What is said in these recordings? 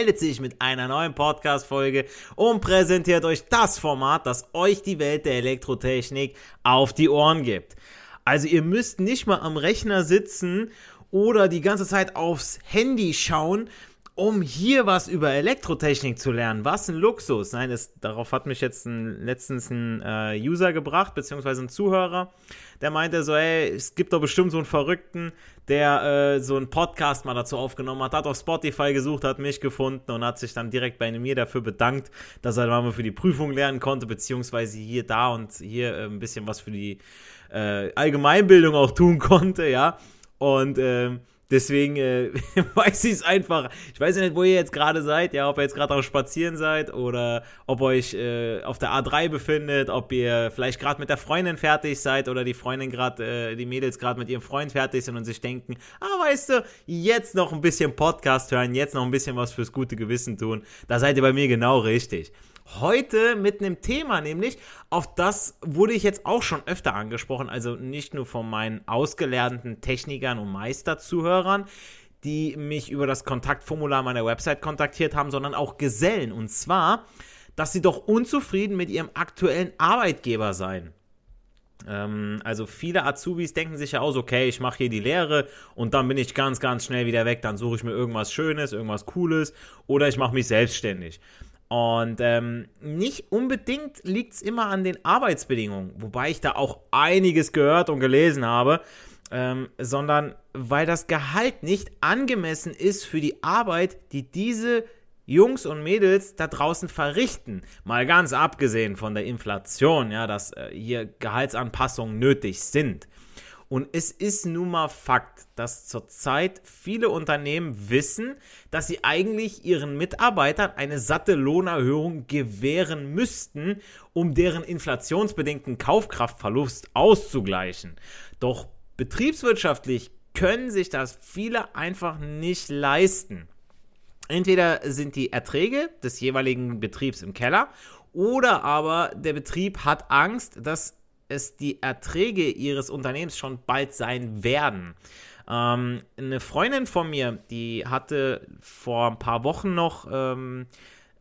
meldet sich mit einer neuen Podcast-Folge und präsentiert euch das Format, das euch die Welt der Elektrotechnik auf die Ohren gibt. Also ihr müsst nicht mal am Rechner sitzen oder die ganze Zeit aufs Handy schauen, um hier was über Elektrotechnik zu lernen. Was ein Luxus. Nein, das, darauf hat mich jetzt ein, letztens ein äh, User gebracht, beziehungsweise ein Zuhörer der meinte so, ey, es gibt doch bestimmt so einen Verrückten, der äh, so einen Podcast mal dazu aufgenommen hat, hat auf Spotify gesucht, hat mich gefunden und hat sich dann direkt bei mir dafür bedankt, dass er mal für die Prüfung lernen konnte, beziehungsweise hier, da und hier äh, ein bisschen was für die äh, Allgemeinbildung auch tun konnte, ja. Und ähm, Deswegen äh, weiß ich es einfach. Ich weiß ja nicht, wo ihr jetzt gerade seid, ja, ob ihr jetzt gerade am Spazieren seid oder ob ihr euch äh, auf der A3 befindet, ob ihr vielleicht gerade mit der Freundin fertig seid oder die Freundin gerade, äh, die Mädels gerade mit ihrem Freund fertig sind und sich denken, ah, weißt du, jetzt noch ein bisschen Podcast hören, jetzt noch ein bisschen was fürs gute Gewissen tun. Da seid ihr bei mir genau richtig. Heute mit einem Thema, nämlich auf das wurde ich jetzt auch schon öfter angesprochen, also nicht nur von meinen ausgelernten Technikern und Meisterzuhörern, die mich über das Kontaktformular meiner Website kontaktiert haben, sondern auch Gesellen. Und zwar, dass sie doch unzufrieden mit ihrem aktuellen Arbeitgeber seien. Ähm, also viele Azubis denken sich ja aus, okay, ich mache hier die Lehre und dann bin ich ganz, ganz schnell wieder weg, dann suche ich mir irgendwas Schönes, irgendwas Cooles oder ich mache mich selbstständig. Und ähm, nicht unbedingt liegt es immer an den Arbeitsbedingungen, wobei ich da auch einiges gehört und gelesen habe, ähm, sondern weil das Gehalt nicht angemessen ist für die Arbeit, die diese Jungs und Mädels da draußen verrichten. Mal ganz abgesehen von der Inflation, ja, dass äh, hier Gehaltsanpassungen nötig sind. Und es ist nun mal Fakt, dass zurzeit viele Unternehmen wissen, dass sie eigentlich ihren Mitarbeitern eine satte Lohnerhöhung gewähren müssten, um deren inflationsbedingten Kaufkraftverlust auszugleichen. Doch betriebswirtschaftlich können sich das viele einfach nicht leisten. Entweder sind die Erträge des jeweiligen Betriebs im Keller oder aber der Betrieb hat Angst, dass es die Erträge ihres Unternehmens schon bald sein werden. Ähm, eine Freundin von mir, die hatte vor ein paar Wochen noch ähm,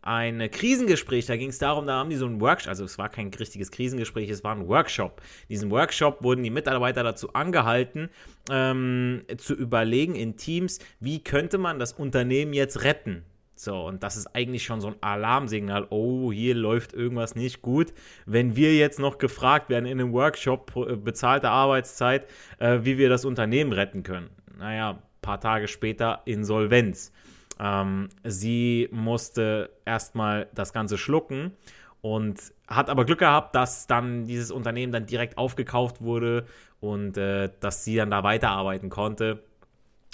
ein Krisengespräch. Da ging es darum, da haben die so ein Workshop, also es war kein richtiges Krisengespräch, es war ein Workshop. In diesem Workshop wurden die Mitarbeiter dazu angehalten, ähm, zu überlegen in Teams, wie könnte man das Unternehmen jetzt retten. So, und das ist eigentlich schon so ein Alarmsignal. Oh, hier läuft irgendwas nicht gut. Wenn wir jetzt noch gefragt werden in einem Workshop, äh, bezahlte Arbeitszeit, äh, wie wir das Unternehmen retten können. Naja, paar Tage später Insolvenz. Ähm, sie musste erstmal das Ganze schlucken und hat aber Glück gehabt, dass dann dieses Unternehmen dann direkt aufgekauft wurde und äh, dass sie dann da weiterarbeiten konnte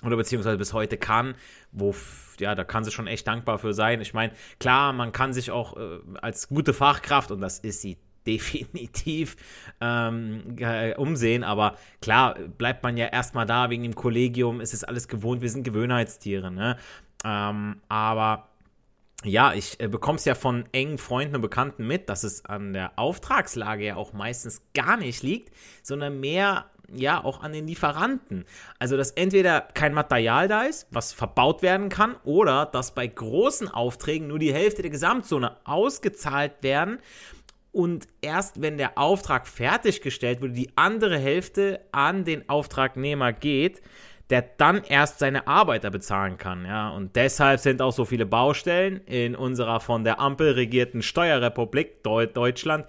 oder beziehungsweise bis heute kann, wo ja, da kann sie schon echt dankbar für sein. Ich meine, klar, man kann sich auch äh, als gute Fachkraft, und das ist sie definitiv ähm, umsehen, aber klar, bleibt man ja erstmal da wegen dem Kollegium, es ist alles gewohnt, wir sind Gewöhnheitstiere, ne? Ähm, aber ja, ich äh, bekomme es ja von engen Freunden und Bekannten mit, dass es an der Auftragslage ja auch meistens gar nicht liegt, sondern mehr ja auch an den Lieferanten. Also, dass entweder kein Material da ist, was verbaut werden kann, oder dass bei großen Aufträgen nur die Hälfte der Gesamtzone ausgezahlt werden und erst wenn der Auftrag fertiggestellt wurde, die andere Hälfte an den Auftragnehmer geht, der dann erst seine Arbeiter bezahlen kann. Ja? Und deshalb sind auch so viele Baustellen in unserer von der Ampel regierten Steuerrepublik Deutschland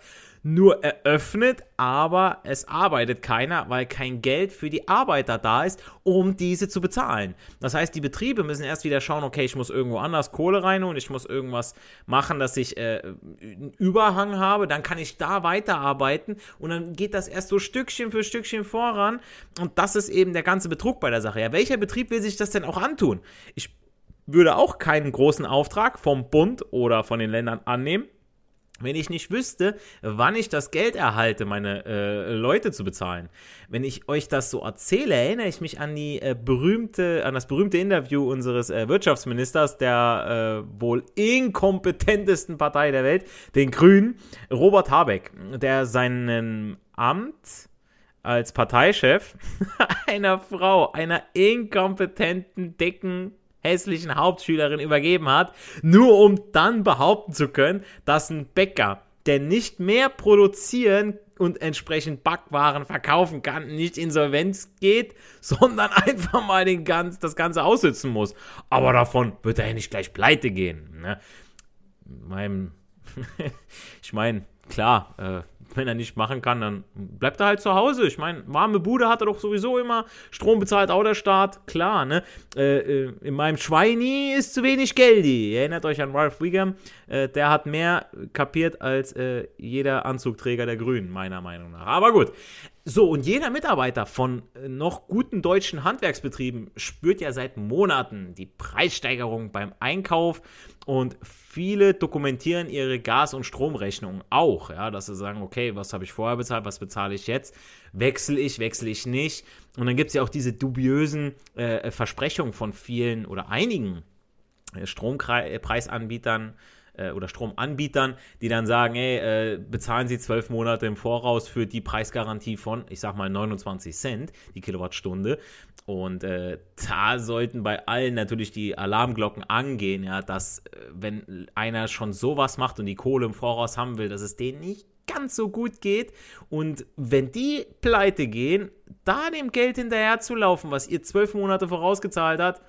nur eröffnet, aber es arbeitet keiner, weil kein Geld für die Arbeiter da ist, um diese zu bezahlen. Das heißt, die Betriebe müssen erst wieder schauen, okay, ich muss irgendwo anders Kohle rein und ich muss irgendwas machen, dass ich äh, einen Überhang habe, dann kann ich da weiterarbeiten und dann geht das erst so Stückchen für Stückchen voran und das ist eben der ganze Betrug bei der Sache. Ja, welcher Betrieb will sich das denn auch antun? Ich würde auch keinen großen Auftrag vom Bund oder von den Ländern annehmen, wenn ich nicht wüsste, wann ich das Geld erhalte, meine äh, Leute zu bezahlen. Wenn ich euch das so erzähle, erinnere ich mich an die äh, berühmte, an das berühmte Interview unseres äh, Wirtschaftsministers der äh, wohl inkompetentesten Partei der Welt, den Grünen, Robert Habeck, der seinen Amt als Parteichef einer Frau, einer inkompetenten, dicken hässlichen Hauptschülerin übergeben hat, nur um dann behaupten zu können, dass ein Bäcker, der nicht mehr produzieren und entsprechend Backwaren verkaufen kann, nicht insolvenz geht, sondern einfach mal den ganz, das Ganze aussitzen muss. Aber davon wird er ja nicht gleich pleite gehen. Ne? Mein, ich meine, klar, äh, wenn er nicht machen kann, dann bleibt er halt zu Hause. Ich meine, warme Bude hat er doch sowieso immer. Strom bezahlt auch der Staat. Klar, ne? Äh, äh, in meinem Schweini ist zu wenig Geldi. Erinnert euch an Ralph Wiggum. Äh, der hat mehr kapiert als äh, jeder Anzugträger der Grünen, meiner Meinung nach. Aber gut. So, und jeder Mitarbeiter von äh, noch guten deutschen Handwerksbetrieben spürt ja seit Monaten die Preissteigerung beim Einkauf und viele dokumentieren ihre Gas- und Stromrechnungen auch, ja, dass sie sagen, okay, was habe ich vorher bezahlt, was bezahle ich jetzt? Wechsle ich, wechsle ich nicht? Und dann gibt es ja auch diese dubiösen äh, Versprechungen von vielen oder einigen äh, Strompreisanbietern, äh, oder Stromanbietern, die dann sagen, hey, äh, bezahlen Sie zwölf Monate im Voraus für die Preisgarantie von, ich sag mal, 29 Cent die Kilowattstunde. Und äh, da sollten bei allen natürlich die Alarmglocken angehen, ja, dass äh, wenn einer schon sowas macht und die Kohle im Voraus haben will, dass es denen nicht ganz so gut geht. Und wenn die pleite gehen, da dem Geld hinterher zu laufen, was ihr zwölf Monate vorausgezahlt habt,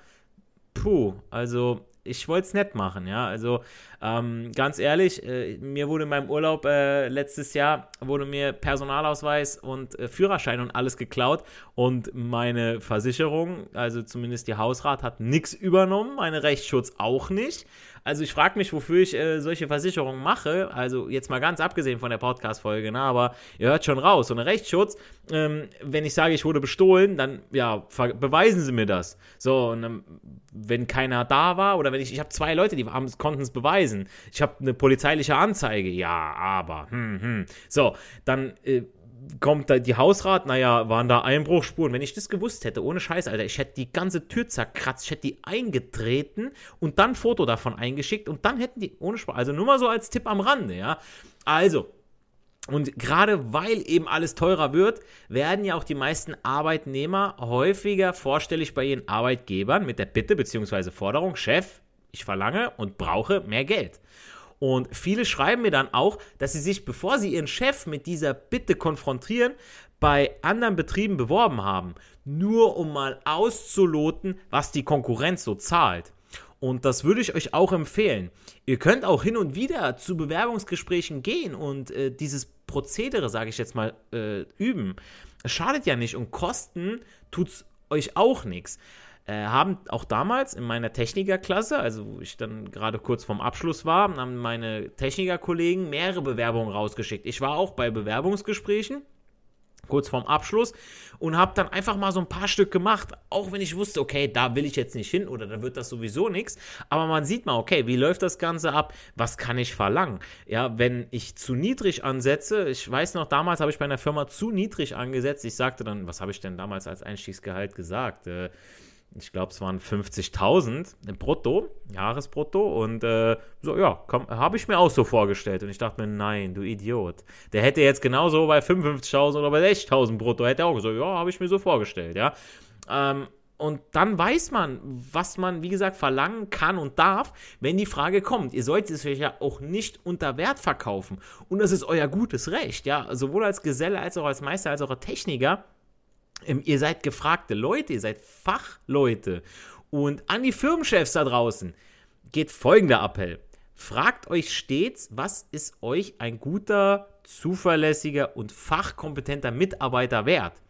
puh, also ich wollte es nett machen, ja. Also ähm, ganz ehrlich, äh, mir wurde in meinem Urlaub äh, letztes Jahr wurde mir Personalausweis und äh, Führerschein und alles geklaut und meine Versicherung, also zumindest die Hausrat, hat nichts übernommen, meine Rechtsschutz auch nicht. Also ich frage mich, wofür ich äh, solche Versicherungen mache. Also jetzt mal ganz abgesehen von der Podcast-Folge, ne? aber ihr hört schon raus. So ein Rechtsschutz, ähm, wenn ich sage, ich wurde bestohlen, dann ja, beweisen Sie mir das. So, und ähm, wenn keiner da war oder wenn ich, ich habe zwei Leute, die konnten es beweisen. Ich habe eine polizeiliche Anzeige, ja, aber, hm, hm. So, dann äh, kommt da die Hausrat, naja, waren da Einbruchspuren. Wenn ich das gewusst hätte, ohne Scheiß, Alter, ich hätte die ganze Tür zerkratzt, ich hätte die eingetreten und dann Foto davon eingeschickt und dann hätten die, ohne Spaß, also nur mal so als Tipp am Rande, ja. Also, und gerade weil eben alles teurer wird, werden ja auch die meisten Arbeitnehmer häufiger vorstellig bei ihren Arbeitgebern mit der Bitte bzw. Forderung, Chef, ich verlange und brauche mehr Geld. Und viele schreiben mir dann auch, dass sie sich, bevor sie ihren Chef mit dieser Bitte konfrontieren, bei anderen Betrieben beworben haben, nur um mal auszuloten, was die Konkurrenz so zahlt. Und das würde ich euch auch empfehlen. Ihr könnt auch hin und wieder zu Bewerbungsgesprächen gehen und äh, dieses Prozedere, sage ich jetzt mal, äh, üben. Es schadet ja nicht und Kosten tut es euch auch nichts. Äh, haben auch damals in meiner Technikerklasse, also wo ich dann gerade kurz vorm Abschluss war, haben meine Technikerkollegen mehrere Bewerbungen rausgeschickt. Ich war auch bei Bewerbungsgesprächen kurz vorm Abschluss und habe dann einfach mal so ein paar Stück gemacht, auch wenn ich wusste, okay, da will ich jetzt nicht hin oder da wird das sowieso nichts, aber man sieht mal, okay, wie läuft das Ganze ab, was kann ich verlangen? Ja, wenn ich zu niedrig ansetze, ich weiß noch, damals habe ich bei einer Firma zu niedrig angesetzt, ich sagte dann, was habe ich denn damals als Einstiegsgehalt gesagt? Äh, ich glaube, es waren 50.000 im Brutto, Jahresbrutto. Und äh, so, ja, habe ich mir auch so vorgestellt. Und ich dachte mir, nein, du Idiot. Der hätte jetzt genauso bei 55.000 oder bei 60.000 Brutto, hätte auch gesagt, ja, habe ich mir so vorgestellt, ja. Ähm, und dann weiß man, was man, wie gesagt, verlangen kann und darf, wenn die Frage kommt. Ihr solltet es euch ja auch nicht unter Wert verkaufen. Und das ist euer gutes Recht, ja. Sowohl als Geselle, als auch als Meister, als auch als Techniker Ähm, ihr seid gefragte Leute, ihr seid Fachleute. Und an die Firmenchefs da draußen geht folgender Appell. Fragt euch stets, was ist euch ein guter, zuverlässiger und fachkompetenter Mitarbeiter wert?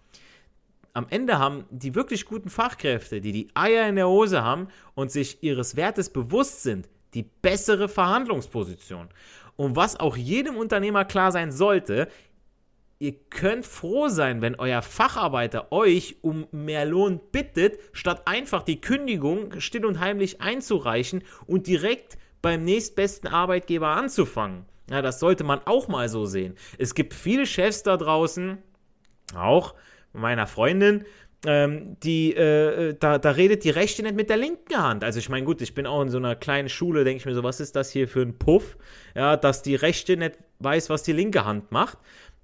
Am Ende haben die wirklich guten Fachkräfte, die die Eier in der Hose haben und sich ihres Wertes bewusst sind, die bessere Verhandlungsposition. Und was auch jedem Unternehmer klar sein sollte, ihr könnt froh sein, wenn euer Facharbeiter euch um mehr Lohn bittet, statt einfach die Kündigung still und heimlich einzureichen und direkt beim nächstbesten Arbeitgeber anzufangen. Ja, das sollte man auch mal so sehen. Es gibt viele Chefs da draußen, auch meiner Freundin, ähm, die, äh, da, da redet die rechte nicht mit der linken Hand. Also ich meine, gut, ich bin auch in so einer kleinen Schule, denke ich mir so, was ist das hier für ein Puff? Ja, dass die rechte nicht weiß, was die linke Hand macht.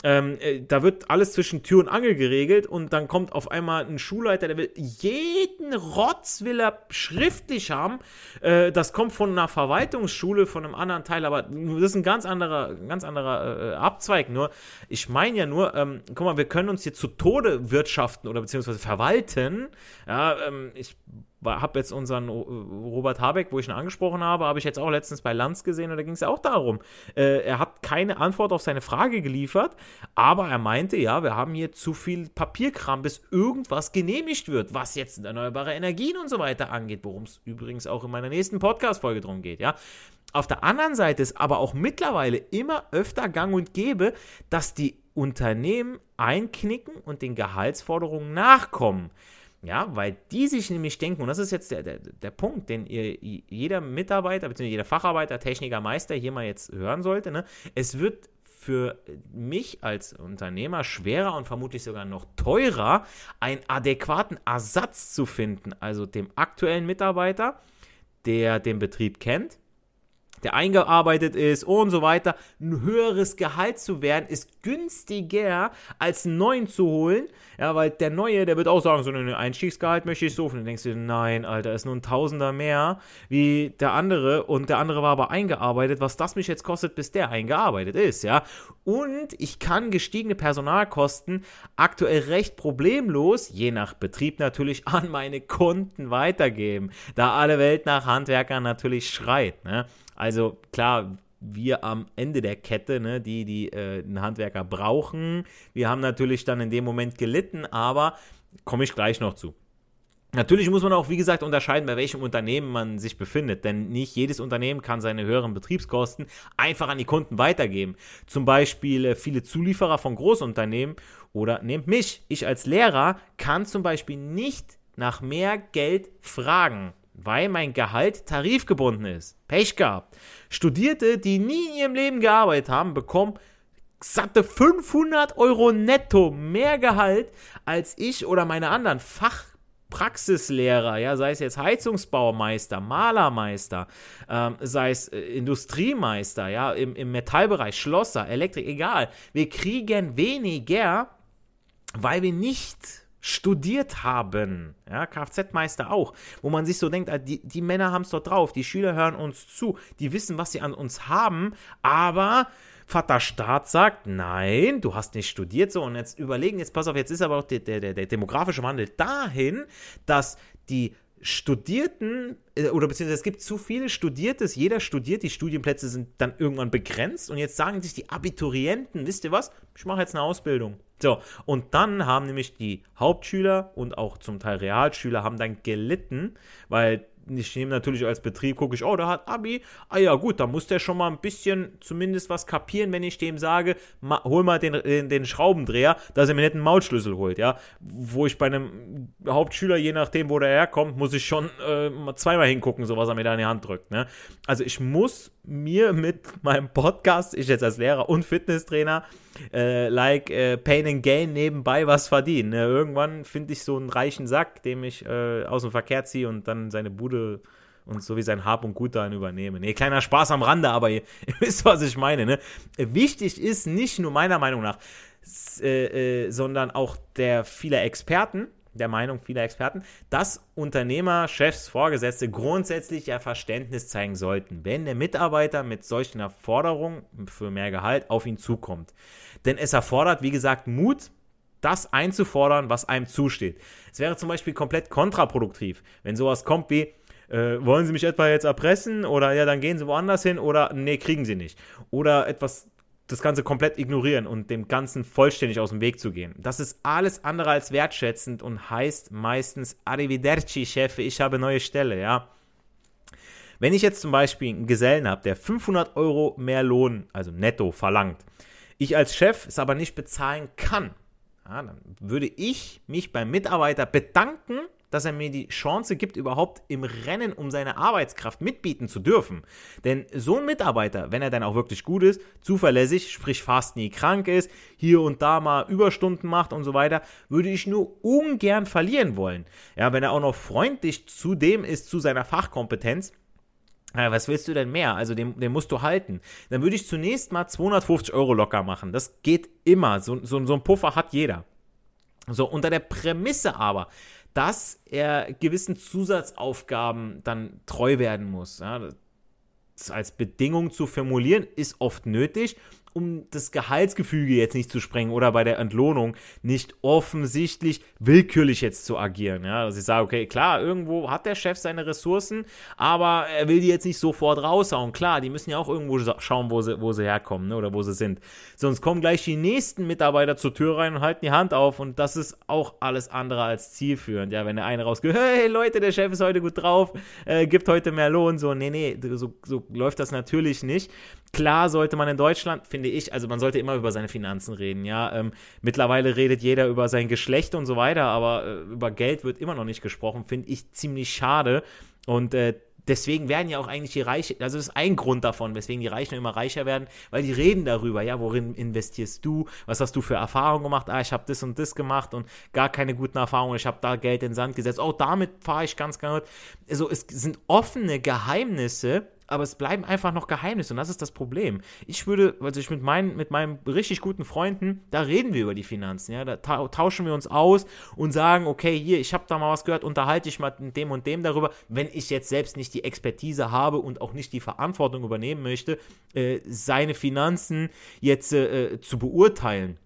Ähm, äh, da wird alles zwischen Tür und Angel geregelt und dann kommt auf einmal ein Schulleiter, der will jeden Rotz will er schriftlich haben. Äh, das kommt von einer Verwaltungsschule, von einem anderen Teil, aber das ist ein ganz anderer, ganz anderer äh, Abzweig. Nur, ich meine ja nur, ähm, guck mal, wir können uns hier zu Tode wirtschaften oder beziehungsweise verwalten. Ja, ähm, ich habe jetzt unseren Robert Habeck, wo ich ihn angesprochen habe, habe ich jetzt auch letztens bei Lanz gesehen und da ging es auch darum. Äh, er hat keine Antwort auf seine Frage geliefert, aber er meinte, ja, wir haben hier zu viel Papierkram, bis irgendwas genehmigt wird, was jetzt erneuerbare Energien und so weiter angeht, worum es übrigens auch in meiner nächsten Podcast-Folge drum geht, ja. Auf der anderen Seite ist aber auch mittlerweile immer öfter gang und gäbe, dass die Unternehmen einknicken und den Gehaltsforderungen nachkommen. Ja, weil die sich nämlich denken, und das ist jetzt der, der, der Punkt, den ihr, jeder Mitarbeiter, bzw. jeder Facharbeiter, Techniker, Meister hier mal jetzt hören sollte, ne? es wird für mich als Unternehmer schwerer und vermutlich sogar noch teurer, einen adäquaten Ersatz zu finden, also dem aktuellen Mitarbeiter, der den Betrieb kennt, der eingearbeitet ist und so weiter, ein höheres Gehalt zu werden, ist günstiger als einen neuen zu holen. Ja, weil der neue, der wird auch sagen, so ein Einstiegsgehalt möchte ich so. Und dann denkst du, nein, Alter, ist nur ein Tausender mehr wie der andere und der andere war aber eingearbeitet, was das mich jetzt kostet, bis der eingearbeitet ist, ja. Und ich kann gestiegene Personalkosten aktuell recht problemlos, je nach Betrieb natürlich, an meine Kunden weitergeben, da alle Welt nach Handwerkern natürlich schreit, ne. Also klar, wir am Ende der Kette, ne, die, die äh, einen Handwerker brauchen. Wir haben natürlich dann in dem Moment gelitten, aber komme ich gleich noch zu. Natürlich muss man auch, wie gesagt, unterscheiden, bei welchem Unternehmen man sich befindet, denn nicht jedes Unternehmen kann seine höheren Betriebskosten einfach an die Kunden weitergeben. Zum Beispiel äh, viele Zulieferer von Großunternehmen oder nehmt mich, ich als Lehrer kann zum Beispiel nicht nach mehr Geld fragen weil mein Gehalt tarifgebunden ist. Pech gehabt. Studierte, die nie in ihrem Leben gearbeitet haben, bekommen satte 500 Euro netto mehr Gehalt als ich oder meine anderen Fachpraxislehrer, ja, sei es jetzt Heizungsbaumeister, Malermeister, ähm, sei es äh, Industriemeister, ja, im, im Metallbereich, Schlosser, Elektrik, egal. Wir kriegen weniger, weil wir nicht studiert haben. Ja, Kfz-Meister auch. Wo man sich so denkt, ah, die, die Männer haben es dort drauf, die Schüler hören uns zu, die wissen, was sie an uns haben, aber Vater Staat sagt, nein, du hast nicht studiert so und jetzt überlegen, jetzt pass auf, jetzt ist aber auch der, der, der demografische Wandel dahin, dass die Studierten, äh, oder beziehungsweise es gibt zu viele Studiertes, jeder studiert, die Studienplätze sind dann irgendwann begrenzt und jetzt sagen sich die Abiturienten, wisst ihr was, ich mache jetzt eine Ausbildung. So, und dann haben nämlich die Hauptschüler und auch zum Teil Realschüler haben dann gelitten, weil ich nehme natürlich als Betrieb, gucke ich, oh, der hat Abi. Ah ja, gut, da muss der schon mal ein bisschen zumindest was kapieren, wenn ich dem sage, ma, hol mal den, den, den, Schraubendreher, dass er mir nicht einen Maulschlüssel holt, ja. Wo ich bei einem Hauptschüler, je nachdem, wo der herkommt, muss ich schon äh, zweimal hingucken, so was er mir da in die Hand drückt, ne. Also ich muss mir mit meinem Podcast, ich jetzt als Lehrer und Fitnesstrainer, äh, like äh, Pain and Gain nebenbei was verdienen. Ne? Irgendwann finde ich so einen reichen Sack, dem ich äh, aus dem Verkehr ziehe und dann seine Bude und so wie sein Hab und Gut dann übernehme. Ne, kleiner Spaß am Rande, aber ihr, ihr wisst, was ich meine. Ne? Wichtig ist nicht nur meiner Meinung nach, äh, äh, sondern auch der vieler Experten, der Meinung vieler Experten, dass Unternehmer, Chefs, Vorgesetzte grundsätzlich ja Verständnis zeigen sollten, wenn der Mitarbeiter mit solchen Forderungen für mehr Gehalt auf ihn zukommt. Denn es erfordert, wie gesagt, Mut, das einzufordern, was einem zusteht. Es wäre zum Beispiel komplett kontraproduktiv, wenn sowas kommt wie, äh, wollen Sie mich etwa jetzt erpressen oder ja, dann gehen Sie woanders hin oder nee, kriegen Sie nicht. Oder etwas das Ganze komplett ignorieren und dem Ganzen vollständig aus dem Weg zu gehen. Das ist alles andere als wertschätzend und heißt meistens Arrivederci, Chef, ich habe neue Stelle, ja. Wenn ich jetzt zum Beispiel einen Gesellen habe, der 500 Euro mehr Lohn, also netto, verlangt, ich als Chef es aber nicht bezahlen kann, ja, dann würde ich mich beim Mitarbeiter bedanken, dass er mir die Chance gibt, überhaupt im Rennen um seine Arbeitskraft mitbieten zu dürfen. Denn so ein Mitarbeiter, wenn er dann auch wirklich gut ist, zuverlässig, sprich fast nie krank ist, hier und da mal Überstunden macht und so weiter, würde ich nur ungern verlieren wollen. Ja, wenn er auch noch freundlich zu dem ist, zu seiner Fachkompetenz, was willst du denn mehr? Also den, den musst du halten. Dann würde ich zunächst mal 250 Euro locker machen. Das geht immer. So, so, so ein Puffer hat jeder. So, unter der Prämisse aber, dass er gewissen Zusatzaufgaben dann treu werden muss. Ja, als Bedingung zu formulieren ist oft nötig um das Gehaltsgefüge jetzt nicht zu sprengen oder bei der Entlohnung nicht offensichtlich willkürlich jetzt zu agieren. Ja, dass ich sage, okay, klar, irgendwo hat der Chef seine Ressourcen, aber er will die jetzt nicht sofort raushauen. Klar, die müssen ja auch irgendwo schauen, wo sie, wo sie herkommen ne, oder wo sie sind. Sonst kommen gleich die nächsten Mitarbeiter zur Tür rein und halten die Hand auf und das ist auch alles andere als zielführend. Ja, wenn der eine rausgeht, hey Leute, der Chef ist heute gut drauf, äh, gibt heute mehr Lohn, so, nee, nee, so, so läuft das natürlich nicht. Klar sollte man in Deutschland, finde ich, also man sollte immer über seine Finanzen reden, ja. Ähm, mittlerweile redet jeder über sein Geschlecht und so weiter, aber äh, über Geld wird immer noch nicht gesprochen, finde ich ziemlich schade. Und äh, deswegen werden ja auch eigentlich die Reichen, also das ist ein Grund davon, weswegen die Reichen immer reicher werden, weil die reden darüber, ja, worin investierst du, was hast du für Erfahrungen gemacht, ah, ich habe das und das gemacht und gar keine guten Erfahrungen, ich habe da Geld in den Sand gesetzt, auch damit fahre ich ganz gut. Also es sind offene Geheimnisse, aber es bleiben einfach noch Geheimnisse und das ist das Problem. Ich würde, also ich mit meinen, mit meinen richtig guten Freunden, da reden wir über die Finanzen, ja, da tauschen wir uns aus und sagen, okay, hier, ich habe da mal was gehört, unterhalte ich mal mit dem und dem darüber, wenn ich jetzt selbst nicht die Expertise habe und auch nicht die Verantwortung übernehmen möchte, äh, seine Finanzen jetzt äh, zu beurteilen.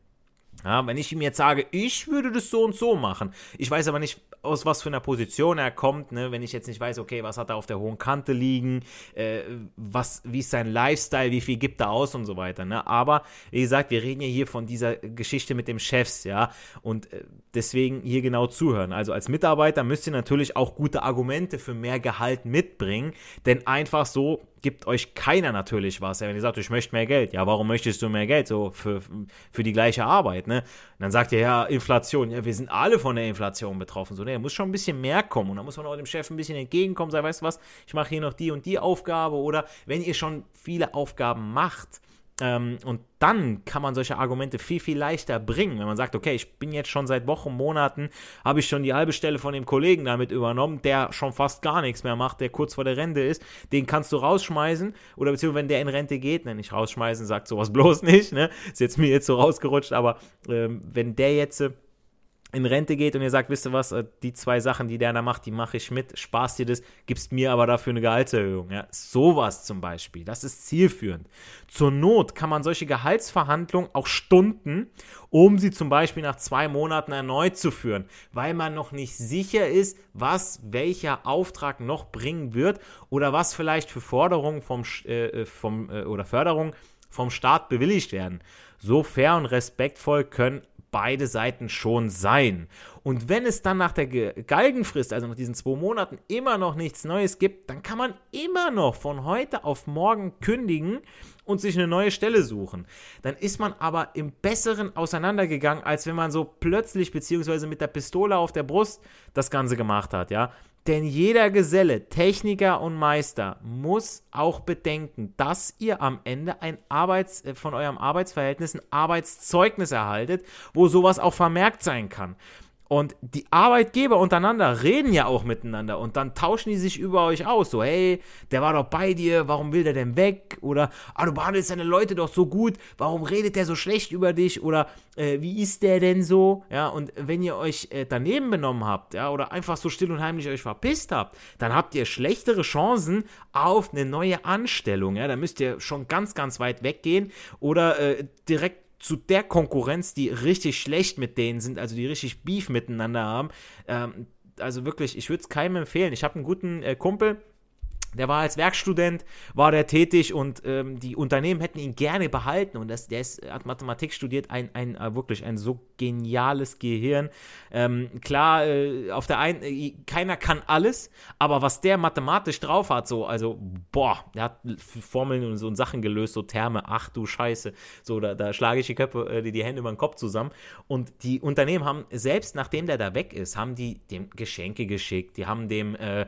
Ja, wenn ich ihm jetzt sage, ich würde das so und so machen, ich weiß aber nicht, aus was für einer Position er kommt, ne? wenn ich jetzt nicht weiß, okay, was hat er auf der hohen Kante liegen, äh, was, wie ist sein Lifestyle, wie viel gibt er aus und so weiter. Ne? Aber wie gesagt, wir reden ja hier von dieser Geschichte mit dem Chefs, ja, und äh, deswegen hier genau zuhören. Also als Mitarbeiter müsst ihr natürlich auch gute Argumente für mehr Gehalt mitbringen, denn einfach so gibt euch keiner natürlich was. Wenn ihr sagt, ich möchte mehr Geld, ja, warum möchtest du mehr Geld? So für, für die gleiche Arbeit, ne? Und dann sagt ihr, ja, Inflation, ja, wir sind alle von der Inflation betroffen. So, ne, muss schon ein bisschen mehr kommen. Und da muss man auch dem Chef ein bisschen entgegenkommen, sagen, weißt du was, ich mache hier noch die und die Aufgabe. Oder wenn ihr schon viele Aufgaben macht, ähm, und dann kann man solche Argumente viel, viel leichter bringen, wenn man sagt, okay, ich bin jetzt schon seit Wochen, Monaten, habe ich schon die halbe Stelle von dem Kollegen damit übernommen, der schon fast gar nichts mehr macht, der kurz vor der Rente ist, den kannst du rausschmeißen oder beziehungsweise wenn der in Rente geht, ne, nicht rausschmeißen, sagt sowas bloß nicht, ne, ist jetzt mir jetzt so rausgerutscht, aber ähm, wenn der jetzt... Äh, in Rente geht und ihr sagt, wisst ihr was, äh, die zwei Sachen, die der da macht, die mache ich mit, sparst dir das, gibst mir aber dafür eine Gehaltserhöhung. Ja, sowas zum Beispiel, das ist zielführend. Zur Not kann man solche Gehaltsverhandlungen auch stunden, um sie zum Beispiel nach zwei Monaten erneut zu führen, weil man noch nicht sicher ist, was welcher Auftrag noch bringen wird oder was vielleicht für Forderungen vom, äh, äh, vom äh, oder Förderungen vom Staat bewilligt werden. So fair und respektvoll können beide Seiten schon sein. Und wenn es dann nach der Galgenfrist, also nach diesen zwei Monaten, immer noch nichts Neues gibt, dann kann man immer noch von heute auf morgen kündigen und sich eine neue Stelle suchen. Dann ist man aber im Besseren auseinandergegangen, als wenn man so plötzlich beziehungsweise mit der Pistole auf der Brust das Ganze gemacht hat, ja. Denn jeder Geselle, Techniker und Meister muss auch bedenken, dass ihr am Ende ein Arbeits, äh, von eurem Arbeitsverhältnis ein Arbeitszeugnis erhaltet, wo sowas auch vermerkt sein kann. Und die Arbeitgeber untereinander reden ja auch miteinander und dann tauschen die sich über euch aus. So, hey, der war doch bei dir, warum will der denn weg? Oder, ah, du behandelst deine Leute doch so gut, warum redet der so schlecht über dich? Oder, äh, wie ist der denn so? Ja, und wenn ihr euch äh, daneben benommen habt, ja, oder einfach so still und heimlich euch verpisst habt, dann habt ihr schlechtere Chancen auf eine neue Anstellung. Ja, da müsst ihr schon ganz, ganz weit weggehen oder äh, direkt zu der Konkurrenz, die richtig schlecht mit denen sind, also die richtig Beef miteinander haben. Ähm, also wirklich, ich würde es keinem empfehlen. Ich habe einen guten äh, Kumpel, der war als Werkstudent, war der tätig und ähm, die Unternehmen hätten ihn gerne behalten und das, der ist, hat Mathematik studiert, ein, ein äh, wirklich ein so geniales Gehirn. Ähm, klar, äh, auf der einen, äh, keiner kann alles, aber was der mathematisch drauf hat, so, also, boah, der hat Formeln und so Sachen gelöst, so Therme, ach du Scheiße, so, da, da schlage ich die Köpfe, äh, die, die Hände über den Kopf zusammen und die Unternehmen haben, selbst nachdem der da weg ist, haben die dem Geschenke geschickt, die haben dem äh,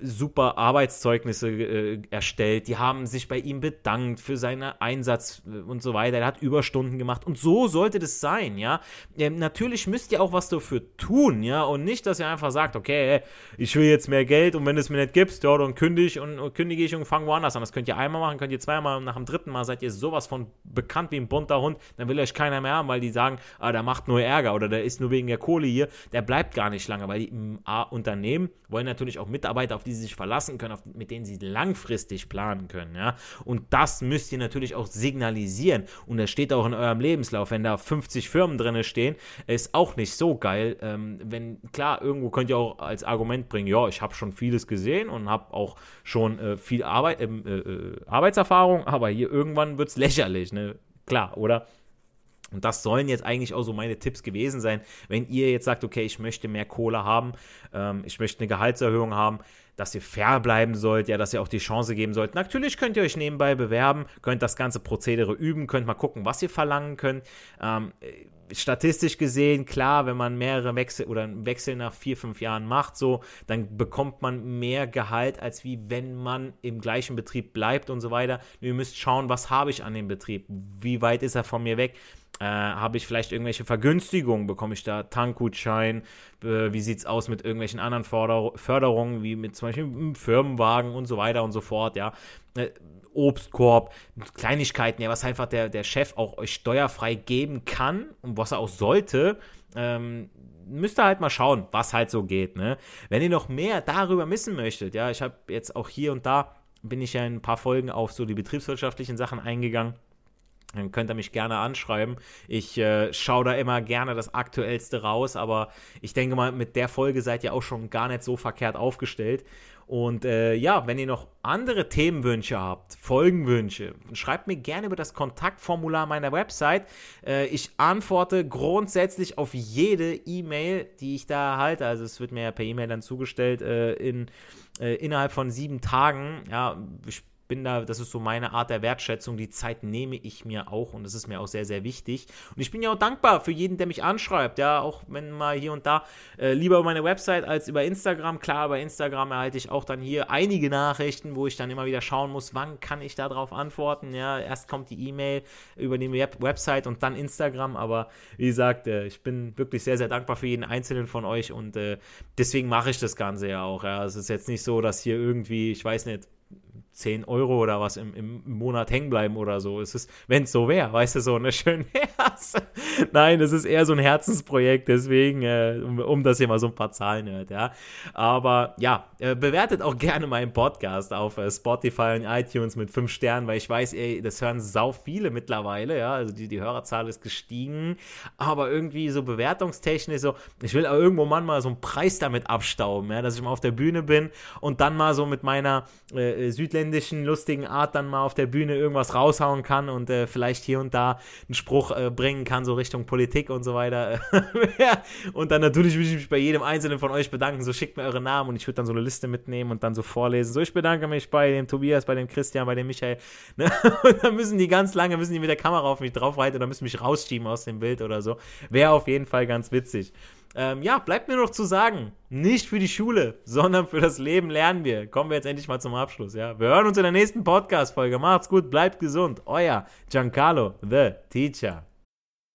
super Arbeitszeug Zeugnisse äh, erstellt, die haben sich bei ihm bedankt für seinen Einsatz äh, und so weiter. Er hat Überstunden gemacht und so sollte das sein, ja. Ähm, natürlich müsst ihr auch was dafür tun, ja, und nicht, dass ihr einfach sagt, okay, ich will jetzt mehr Geld und wenn es mir nicht gibst, ja, dann kündige und, und kündige ich und fange woanders an. Das könnt ihr einmal machen, könnt ihr zweimal und nach dem dritten Mal seid ihr sowas von bekannt wie ein bunter Hund, dann will euch keiner mehr haben, weil die sagen, ah, der macht nur Ärger oder der ist nur wegen der Kohle hier, der bleibt gar nicht lange, weil die im Unternehmen wollen natürlich auch Mitarbeiter, auf die sie sich verlassen können, auf, mit mit denen sie langfristig planen können, ja. Und das müsst ihr natürlich auch signalisieren. Und das steht auch in eurem Lebenslauf. Wenn da 50 Firmen drin stehen, ist auch nicht so geil. Ähm, wenn, klar, irgendwo könnt ihr auch als Argument bringen, ja, ich habe schon vieles gesehen und habe auch schon äh, viel Arbeit, ähm, äh, äh, Arbeitserfahrung, aber hier irgendwann wird es lächerlich, ne? Klar, oder? Und das sollen jetzt eigentlich auch so meine Tipps gewesen sein. Wenn ihr jetzt sagt, okay, ich möchte mehr Kohle haben, ähm, ich möchte eine Gehaltserhöhung haben, dass ihr fair bleiben sollt, ja, dass ihr auch die Chance geben sollt. Natürlich könnt ihr euch nebenbei bewerben, könnt das ganze Prozedere üben, könnt mal gucken, was ihr verlangen könnt. Ähm, statistisch gesehen, klar, wenn man mehrere Wechsel oder einen Wechsel nach vier, fünf Jahren macht, so, dann bekommt man mehr Gehalt, als wie wenn man im gleichen Betrieb bleibt und so weiter. Ihr müsst schauen, was habe ich an dem Betrieb? Wie weit ist er von mir weg? Äh, habe ich vielleicht irgendwelche Vergünstigungen? Bekomme ich da Tankgutschein? Äh, wie sieht es aus mit irgendwelchen anderen Förder Förderungen, wie mit zum Beispiel Firmenwagen und so weiter und so fort, ja? Äh, Obstkorb, Kleinigkeiten, ja, was einfach der, der Chef auch euch steuerfrei geben kann und was er auch sollte. Ähm, müsst ihr halt mal schauen, was halt so geht. Ne? Wenn ihr noch mehr darüber wissen möchtet, ja, ich habe jetzt auch hier und da, bin ich ja in ein paar Folgen auf so die betriebswirtschaftlichen Sachen eingegangen dann könnt ihr mich gerne anschreiben. Ich äh, schaue da immer gerne das Aktuellste raus, aber ich denke mal, mit der Folge seid ihr auch schon gar nicht so verkehrt aufgestellt. Und äh, ja, wenn ihr noch andere Themenwünsche habt, Folgenwünsche, schreibt mir gerne über das Kontaktformular meiner Website. Äh, ich antworte grundsätzlich auf jede E-Mail, die ich da erhalte. Also es wird mir ja per E-Mail dann zugestellt äh, in, äh, innerhalb von sieben Tagen. Ja, ich bin da, das ist so meine Art der Wertschätzung. Die Zeit nehme ich mir auch und das ist mir auch sehr, sehr wichtig. Und ich bin ja auch dankbar für jeden, der mich anschreibt. Ja, auch wenn mal hier und da äh, lieber über meine Website als über Instagram. Klar, bei Instagram erhalte ich auch dann hier einige Nachrichten, wo ich dann immer wieder schauen muss, wann kann ich darauf antworten. Ja, erst kommt die E-Mail über die Web Website und dann Instagram. Aber wie gesagt, äh, ich bin wirklich sehr, sehr dankbar für jeden einzelnen von euch und äh, deswegen mache ich das Ganze ja auch. Ja, es ist jetzt nicht so, dass hier irgendwie, ich weiß nicht, 10 Euro oder was im, im Monat hängen bleiben oder so. Es ist, wenn es so wäre, weißt du, so eine schöne Herz. Nein, es ist eher so ein Herzensprojekt, deswegen, äh, um, um das hier mal so ein paar Zahlen hört, ja. Aber ja, äh, bewertet auch gerne meinen Podcast auf äh, Spotify und iTunes mit 5 Sternen, weil ich weiß, ey, das hören sau viele mittlerweile, ja. Also die, die Hörerzahl ist gestiegen, aber irgendwie so bewertungstechnisch so, ich will irgendwo mal so einen Preis damit abstauben, ja, dass ich mal auf der Bühne bin und dann mal so mit meiner äh, südländischen authentischen, lustigen Art dann mal auf der Bühne irgendwas raushauen kann und äh, vielleicht hier und da einen Spruch äh, bringen kann, so Richtung Politik und so weiter. Und dann natürlich will ich mich bei jedem einzelnen von euch bedanken. So schickt mir eure Namen und ich würde dann so eine Liste mitnehmen und dann so vorlesen. So, ich bedanke mich bei dem Tobias, bei dem Christian, bei dem Michael. Ne? Und dann müssen die ganz lange, müssen die mit der Kamera auf mich draufreiten oder müssen mich rausschieben aus dem Bild oder so. Wäre auf jeden Fall ganz witzig. Ähm, ja, bleibt mir noch zu sagen, nicht für die Schule, sondern für das Leben lernen wir. Kommen wir jetzt endlich mal zum Abschluss, ja. Wir hören uns in der nächsten Podcast-Folge. Macht's gut, bleibt gesund. Euer Giancarlo, the Teacher.